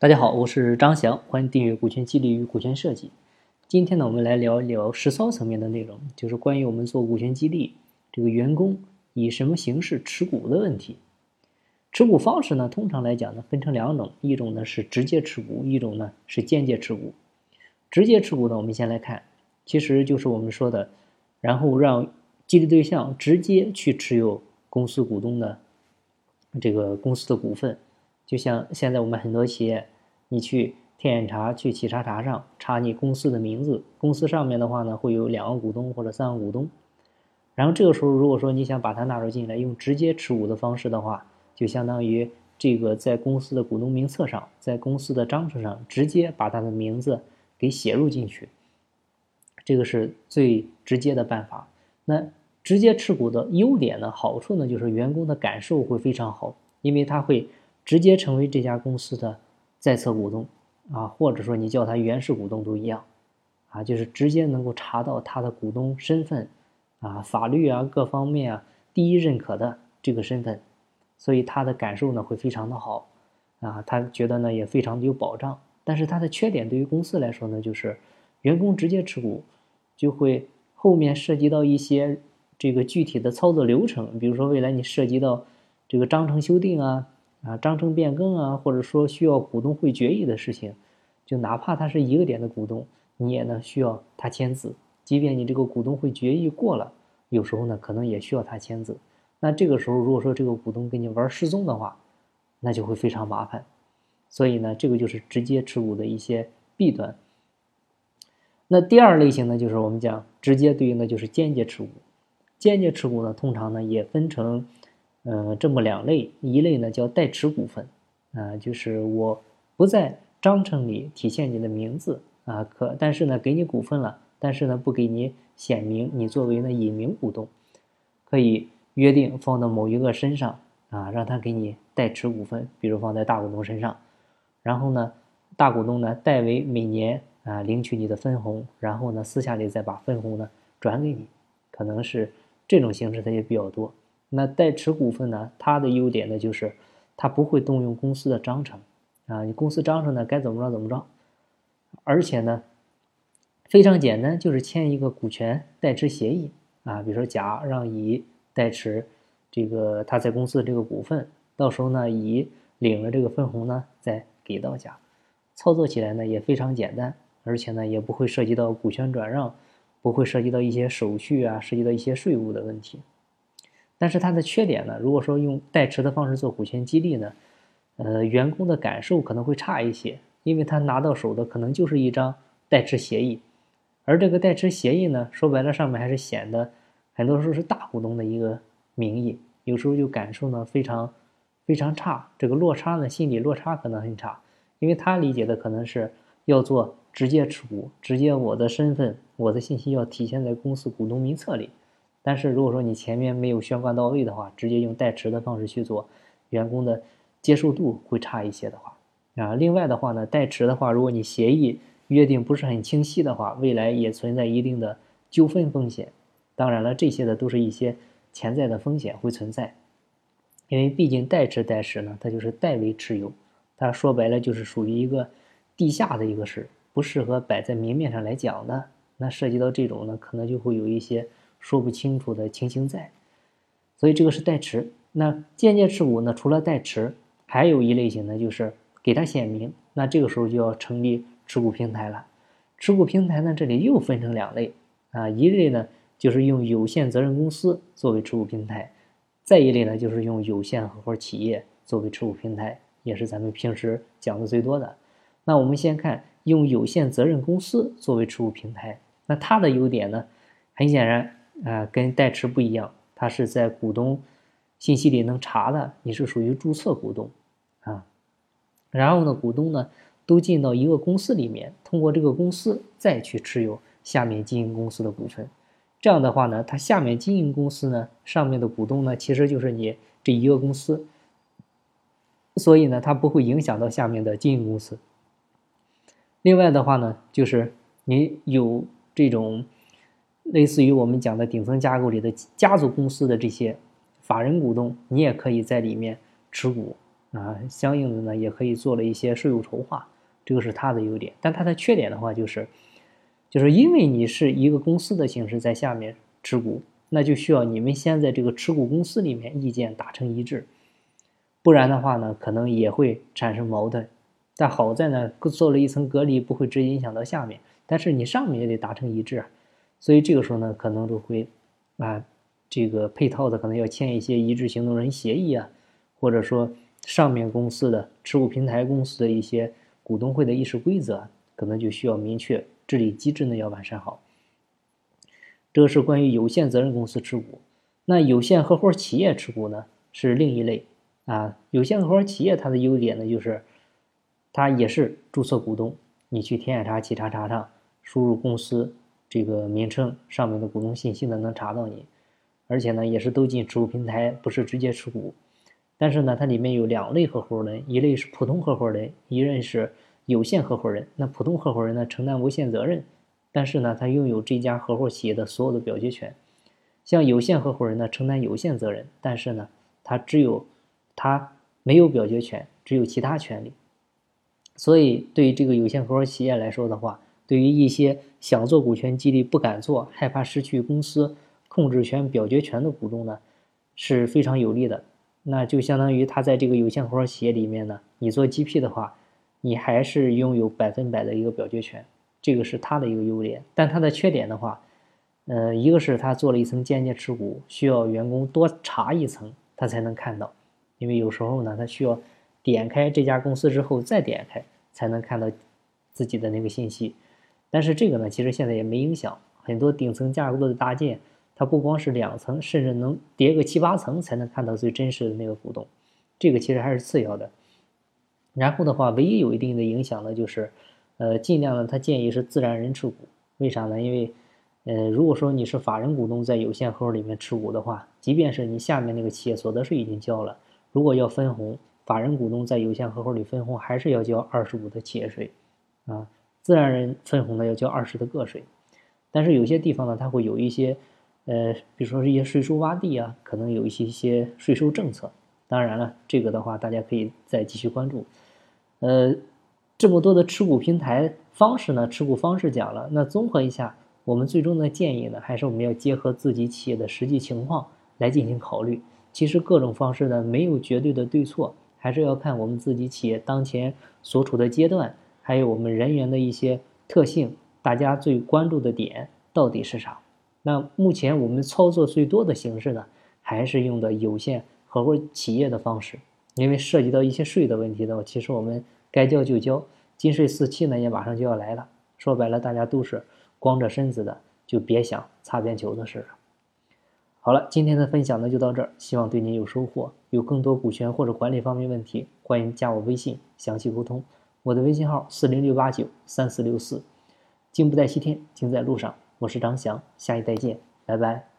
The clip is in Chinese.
大家好，我是张翔，欢迎订阅股权激励与股权设计。今天呢，我们来聊一聊实操层面的内容，就是关于我们做股权激励，这个员工以什么形式持股的问题。持股方式呢，通常来讲呢，分成两种，一种呢是直接持股，一种呢是间接持股。直接持股呢，我们先来看，其实就是我们说的，然后让激励对象直接去持有公司股东的这个公司的股份。就像现在我们很多企业，你去天眼查、去企查查上查你公司的名字，公司上面的话呢会有两个股东或者三个股东，然后这个时候如果说你想把它纳入进来，用直接持股的方式的话，就相当于这个在公司的股东名册上，在公司的章程上直接把他的名字给写入进去，这个是最直接的办法。那直接持股的优点呢，好处呢就是员工的感受会非常好，因为他会。直接成为这家公司的在册股东啊，或者说你叫他原始股东都一样啊，就是直接能够查到他的股东身份啊，法律啊各方面啊第一认可的这个身份，所以他的感受呢会非常的好啊，他觉得呢也非常的有保障。但是他的缺点对于公司来说呢，就是员工直接持股就会后面涉及到一些这个具体的操作流程，比如说未来你涉及到这个章程修订啊。啊，章程变更啊，或者说需要股东会决议的事情，就哪怕他是一个点的股东，你也呢需要他签字。即便你这个股东会决议过了，有时候呢可能也需要他签字。那这个时候如果说这个股东跟你玩失踪的话，那就会非常麻烦。所以呢，这个就是直接持股的一些弊端。那第二类型呢，就是我们讲直接对应的就是间接持股。间接持股呢，通常呢也分成。嗯，这么两类，一类呢叫代持股份，啊，就是我不在章程里体现你的名字啊，可但是呢给你股份了，但是呢不给你显明你作为呢隐名股东，可以约定放到某一个身上啊，让他给你代持股份，比如放在大股东身上，然后呢大股东呢代为每年啊领取你的分红，然后呢私下里再把分红呢转给你，可能是这种形式的也比较多。那代持股份呢？它的优点呢，就是它不会动用公司的章程啊，你公司章程呢该怎么着怎么着，而且呢非常简单，就是签一个股权代持协议啊，比如说甲让乙代持这个他在公司的这个股份，到时候呢乙领了这个分红呢再给到甲，操作起来呢也非常简单，而且呢也不会涉及到股权转让，不会涉及到一些手续啊，涉及到一些税务的问题。但是它的缺点呢？如果说用代持的方式做股权激励呢，呃，员工的感受可能会差一些，因为他拿到手的可能就是一张代持协议，而这个代持协议呢，说白了上面还是显得很多时候是大股东的一个名义，有时候就感受呢非常非常差，这个落差呢心理落差可能很差，因为他理解的可能是要做直接持股，直接我的身份我的信息要体现在公司股东名册里。但是如果说你前面没有宣贯到位的话，直接用代持的方式去做，员工的接受度会差一些的话，啊，另外的话呢，代持的话，如果你协议约定不是很清晰的话，未来也存在一定的纠纷风险。当然了，这些的都是一些潜在的风险会存在，因为毕竟代持代持呢，它就是代为持有，它说白了就是属于一个地下的一个事，不适合摆在明面上来讲的。那涉及到这种呢，可能就会有一些。说不清楚的情形在，所以这个是代持。那间接持股呢？除了代持，还有一类型呢，就是给他显名。那这个时候就要成立持股平台了。持股平台呢，这里又分成两类啊，一类呢就是用有限责任公司作为持股平台，再一类呢就是用有限合伙企业作为持股平台，也是咱们平时讲的最多的。那我们先看用有限责任公司作为持股平台，那它的优点呢，很显然。啊，跟代持不一样，它是在股东信息里能查的，你是属于注册股东啊。然后呢，股东呢都进到一个公司里面，通过这个公司再去持有下面经营公司的股份。这样的话呢，它下面经营公司呢上面的股东呢其实就是你这一个公司，所以呢它不会影响到下面的经营公司。另外的话呢，就是你有这种。类似于我们讲的顶层架构里的家族公司的这些法人股东，你也可以在里面持股啊，相应的呢也可以做了一些税务筹划，这个是它的优点。但它的缺点的话就是，就是因为你是一个公司的形式在下面持股，那就需要你们先在这个持股公司里面意见达成一致，不然的话呢，可能也会产生矛盾。但好在呢，做了一层隔离，不会直接影响到下面。但是你上面也得达成一致，啊所以这个时候呢，可能就会啊，这个配套的可能要签一些一致行动人协议啊，或者说上面公司的持股平台公司的一些股东会的议事规则，可能就需要明确治理机制呢要完善好。这是关于有限责任公司持股，那有限合伙企业持股呢是另一类啊。有限合伙企业它的优点呢就是，它也是注册股东，你去天眼查、企查查上。输入公司这个名称上面的股东信息呢，能查到你，而且呢也是都进持股平台，不是直接持股。但是呢，它里面有两类合伙人，一类是普通合伙人，一类是有限合伙人。那普通合伙人呢承担无限责任，但是呢他拥有这家合伙企业的所有的表决权。像有限合伙人呢承担有限责任，但是呢他只有他没有表决权，只有其他权利。所以对于这个有限合伙企业来说的话，对于一些想做股权激励不敢做、害怕失去公司控制权、表决权的股东呢，是非常有利的。那就相当于他在这个有限合伙企业里面呢，你做 GP 的话，你还是拥有百分百的一个表决权，这个是他的一个优点。但他的缺点的话，呃，一个是他做了一层间接持股，需要员工多查一层，他才能看到，因为有时候呢，他需要点开这家公司之后再点开，才能看到自己的那个信息。但是这个呢，其实现在也没影响。很多顶层架构的搭建，它不光是两层，甚至能叠个七八层才能看到最真实的那个股东。这个其实还是次要的。然后的话，唯一有一定的影响的，就是，呃，尽量呢，他建议是自然人持股。为啥呢？因为，呃，如果说你是法人股东在有限合伙里面持股的话，即便是你下面那个企业所得税已经交了，如果要分红，法人股东在有限合伙里分红，还是要交二十五的企业税，啊。自然人分红呢要交二十的个税，但是有些地方呢，它会有一些，呃，比如说是一些税收洼地啊，可能有一些一些税收政策。当然了，这个的话大家可以再继续关注。呃，这么多的持股平台方式呢，持股方式讲了，那综合一下，我们最终的建议呢，还是我们要结合自己企业的实际情况来进行考虑。其实各种方式呢，没有绝对的对错，还是要看我们自己企业当前所处的阶段。还有我们人员的一些特性，大家最关注的点到底是啥？那目前我们操作最多的形式呢，还是用的有限合伙企业的方式，因为涉及到一些税的问题的话，其实我们该交就交，金税四期呢也马上就要来了。说白了，大家都是光着身子的，就别想擦边球的事了。好了，今天的分享呢就到这儿，希望对您有收获。有更多股权或者管理方面问题，欢迎加我微信详细沟通。我的微信号四零六八九三四六四，经不在西天，经在路上。我是张翔，下一再见，拜拜。